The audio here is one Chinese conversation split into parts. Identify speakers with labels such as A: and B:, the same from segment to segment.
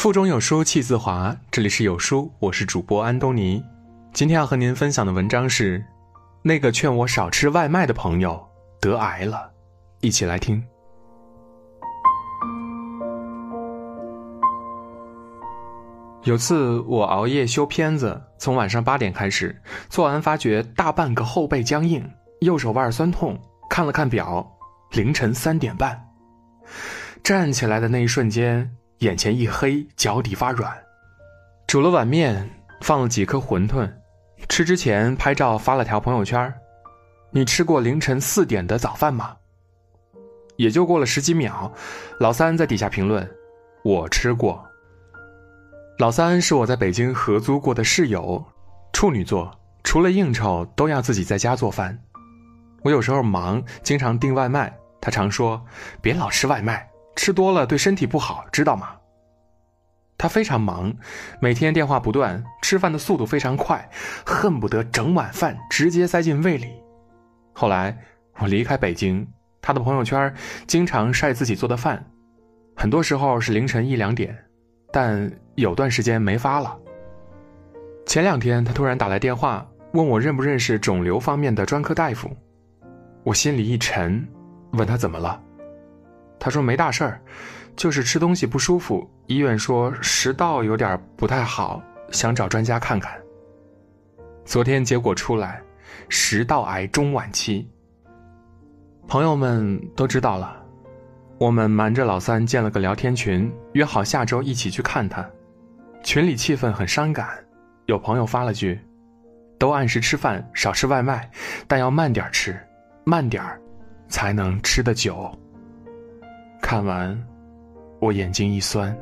A: 腹中有书气自华，这里是有书，我是主播安东尼。今天要和您分享的文章是：那个劝我少吃外卖的朋友得癌了，一起来听。有次我熬夜修片子，从晚上八点开始，做完发觉大半个后背僵硬，右手腕酸痛，看了看表，凌晨三点半。站起来的那一瞬间，眼前一黑，脚底发软。煮了碗面，放了几颗馄饨，吃之前拍照发了条朋友圈：“你吃过凌晨四点的早饭吗？”也就过了十几秒，老三在底下评论：“我吃过。”老三是我在北京合租过的室友，处女座，除了应酬都要自己在家做饭。我有时候忙，经常订外卖，他常说：“别老吃外卖，吃多了对身体不好，知道吗？”他非常忙，每天电话不断，吃饭的速度非常快，恨不得整碗饭直接塞进胃里。后来我离开北京，他的朋友圈经常晒自己做的饭，很多时候是凌晨一两点。但有段时间没发了。前两天他突然打来电话，问我认不认识肿瘤方面的专科大夫，我心里一沉，问他怎么了，他说没大事儿，就是吃东西不舒服，医院说食道有点不太好，想找专家看看。昨天结果出来，食道癌中晚期。朋友们都知道了。我们瞒着老三建了个聊天群，约好下周一起去看他。群里气氛很伤感，有朋友发了句：“都按时吃饭，少吃外卖，但要慢点吃，慢点儿，才能吃得久。”看完，我眼睛一酸。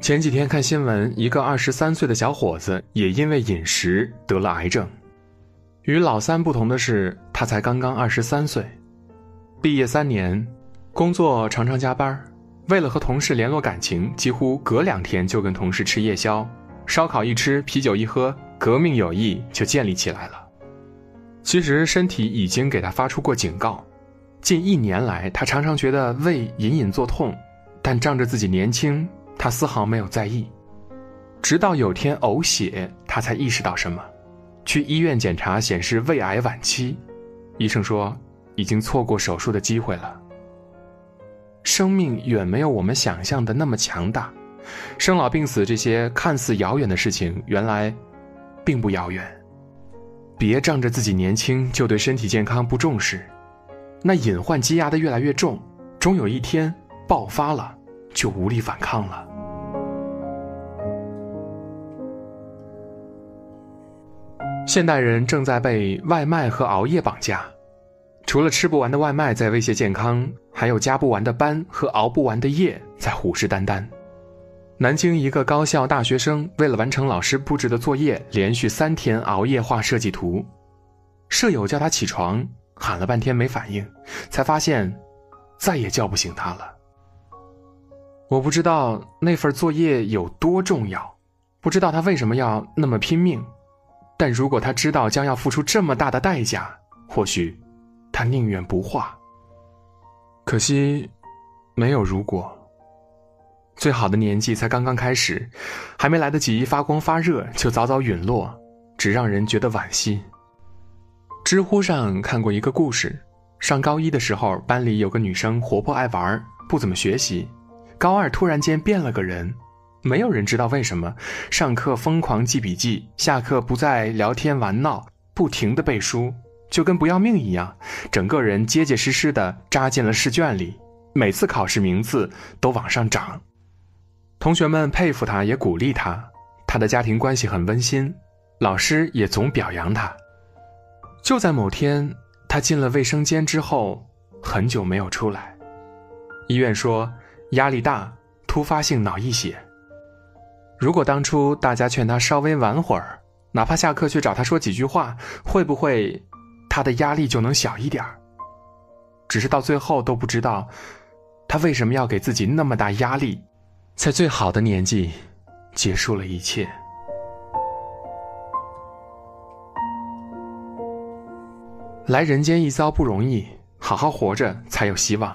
A: 前几天看新闻，一个二十三岁的小伙子也因为饮食得了癌症。与老三不同的是，他才刚刚二十三岁，毕业三年，工作常常加班为了和同事联络感情，几乎隔两天就跟同事吃夜宵，烧烤一吃，啤酒一喝，革命友谊就建立起来了。其实身体已经给他发出过警告，近一年来，他常常觉得胃隐隐作痛，但仗着自己年轻，他丝毫没有在意。直到有天呕血，他才意识到什么。去医院检查显示胃癌晚期，医生说已经错过手术的机会了。生命远没有我们想象的那么强大，生老病死这些看似遥远的事情，原来并不遥远。别仗着自己年轻就对身体健康不重视，那隐患积压的越来越重，终有一天爆发了，就无力反抗了。现代人正在被外卖和熬夜绑架，除了吃不完的外卖在威胁健康，还有加不完的班和熬不完的夜在虎视眈眈。南京一个高校大学生为了完成老师布置的作业，连续三天熬夜画设计图，舍友叫他起床，喊了半天没反应，才发现再也叫不醒他了。我不知道那份作业有多重要，不知道他为什么要那么拼命。但如果他知道将要付出这么大的代价，或许他宁愿不画。可惜，没有如果。最好的年纪才刚刚开始，还没来得及发光发热，就早早陨落，只让人觉得惋惜。知乎上看过一个故事：上高一的时候，班里有个女生活泼爱玩，不怎么学习；高二突然间变了个人。没有人知道为什么，上课疯狂记笔记，下课不再聊天玩闹，不停的背书，就跟不要命一样，整个人结结实实的扎进了试卷里，每次考试名次都往上涨。同学们佩服他，也鼓励他，他的家庭关系很温馨，老师也总表扬他。就在某天，他进了卫生间之后，很久没有出来，医院说压力大，突发性脑溢血。如果当初大家劝他稍微晚会儿，哪怕下课去找他说几句话，会不会他的压力就能小一点儿？只是到最后都不知道，他为什么要给自己那么大压力，在最好的年纪结束了一切。来人间一遭不容易，好好活着才有希望。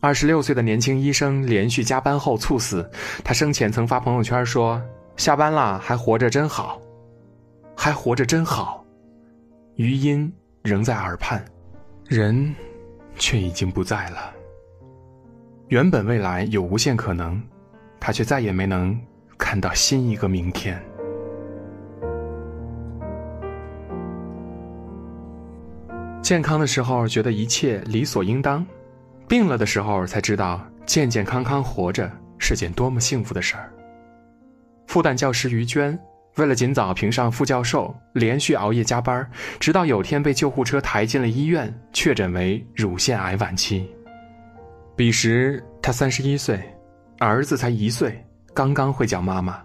A: 二十六岁的年轻医生连续加班后猝死，他生前曾发朋友圈说：“下班了还活着真好，还活着真好。”余音仍在耳畔，人却已经不在了。原本未来有无限可能，他却再也没能看到新一个明天。健康的时候觉得一切理所应当。病了的时候才知道，健健康康活着是件多么幸福的事儿。复旦教师于娟为了尽早评上副教授，连续熬夜加班，直到有天被救护车抬进了医院，确诊为乳腺癌晚期。彼时他三十一岁，儿子才一岁，刚刚会叫妈妈。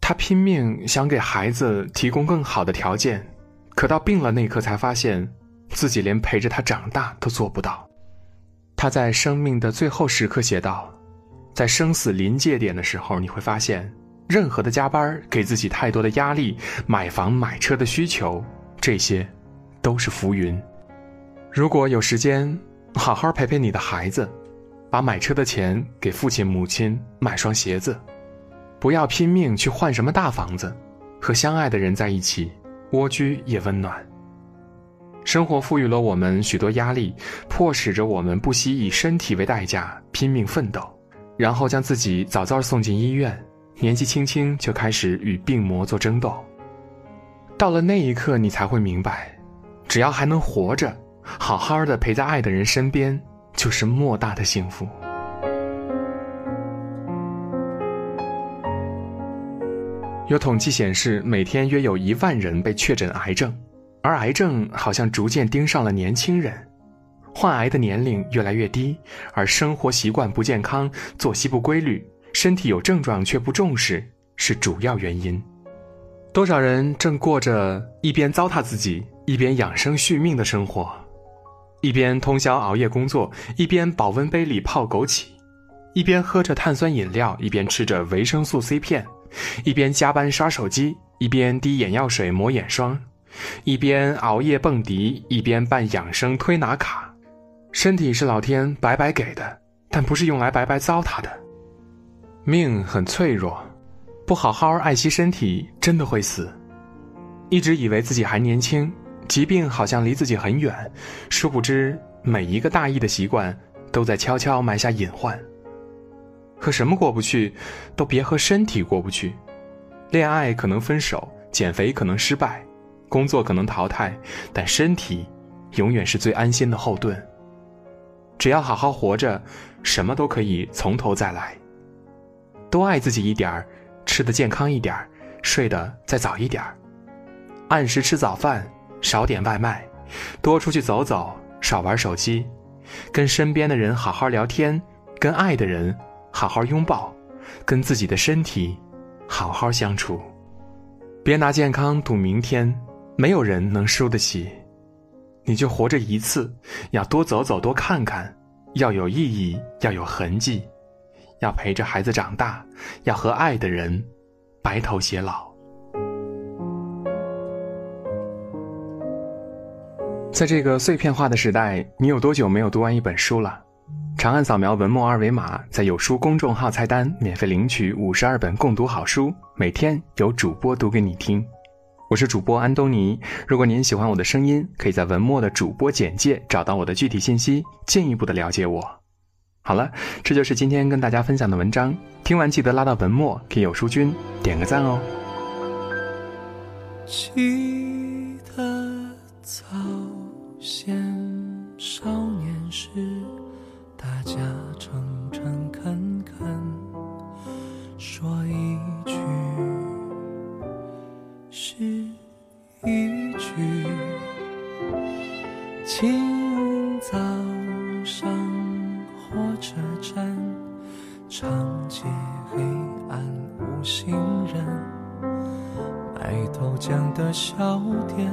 A: 他拼命想给孩子提供更好的条件，可到病了那刻才发现，自己连陪着他长大都做不到。他在生命的最后时刻写道：“在生死临界点的时候，你会发现，任何的加班给自己太多的压力，买房买车的需求，这些，都是浮云。如果有时间，好好陪陪你的孩子，把买车的钱给父亲母亲买双鞋子，不要拼命去换什么大房子，和相爱的人在一起，蜗居也温暖。”生活赋予了我们许多压力，迫使着我们不惜以身体为代价拼命奋斗，然后将自己早早送进医院，年纪轻轻就开始与病魔做争斗。到了那一刻，你才会明白，只要还能活着，好好的陪在爱的人身边，就是莫大的幸福。有统计显示，每天约有一万人被确诊癌症。而癌症好像逐渐盯上了年轻人，患癌的年龄越来越低，而生活习惯不健康、作息不规律、身体有症状却不重视是主要原因。多少人正过着一边糟蹋自己、一边养生续命的生活，一边通宵熬夜工作，一边保温杯里泡枸杞，一边喝着碳酸饮料，一边吃着维生素 C 片，一边加班刷手机，一边滴眼药水抹眼霜。一边熬夜蹦迪，一边办养生推拿卡，身体是老天白白给的，但不是用来白白糟蹋的。命很脆弱，不好好爱惜身体，真的会死。一直以为自己还年轻，疾病好像离自己很远，殊不知每一个大意的习惯都在悄悄埋下隐患。和什么过不去，都别和身体过不去。恋爱可能分手，减肥可能失败。工作可能淘汰，但身体永远是最安心的后盾。只要好好活着，什么都可以从头再来。多爱自己一点儿，吃的健康一点儿，睡得再早一点儿，按时吃早饭，少点外卖，多出去走走，少玩手机，跟身边的人好好聊天，跟爱的人好好拥抱，跟自己的身体好好相处。别拿健康赌明天。没有人能输得起，你就活着一次，要多走走，多看看，要有意义，要有痕迹，要陪着孩子长大，要和爱的人白头偕老。在这个碎片化的时代，你有多久没有读完一本书了？长按扫描文末二维码，在有书公众号菜单免费领取五十二本共读好书，每天有主播读给你听。我是主播安东尼。如果您喜欢我的声音，可以在文末的主播简介找到我的具体信息，进一步的了解我。好了，这就是今天跟大家分享的文章。听完记得拉到文末给有书君点个赞哦。记得早先少年时，大家诚诚恳恳说一句。是一句，清早上火车站，长街黑暗无行人，卖豆浆的小店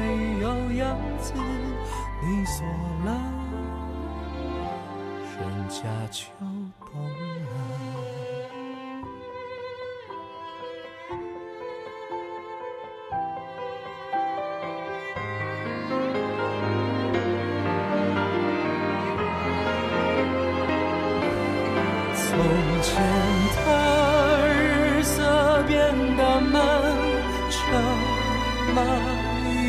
B: 有样子，你锁了，人家就懂了。从前的日色变得漫长？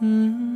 B: 嗯。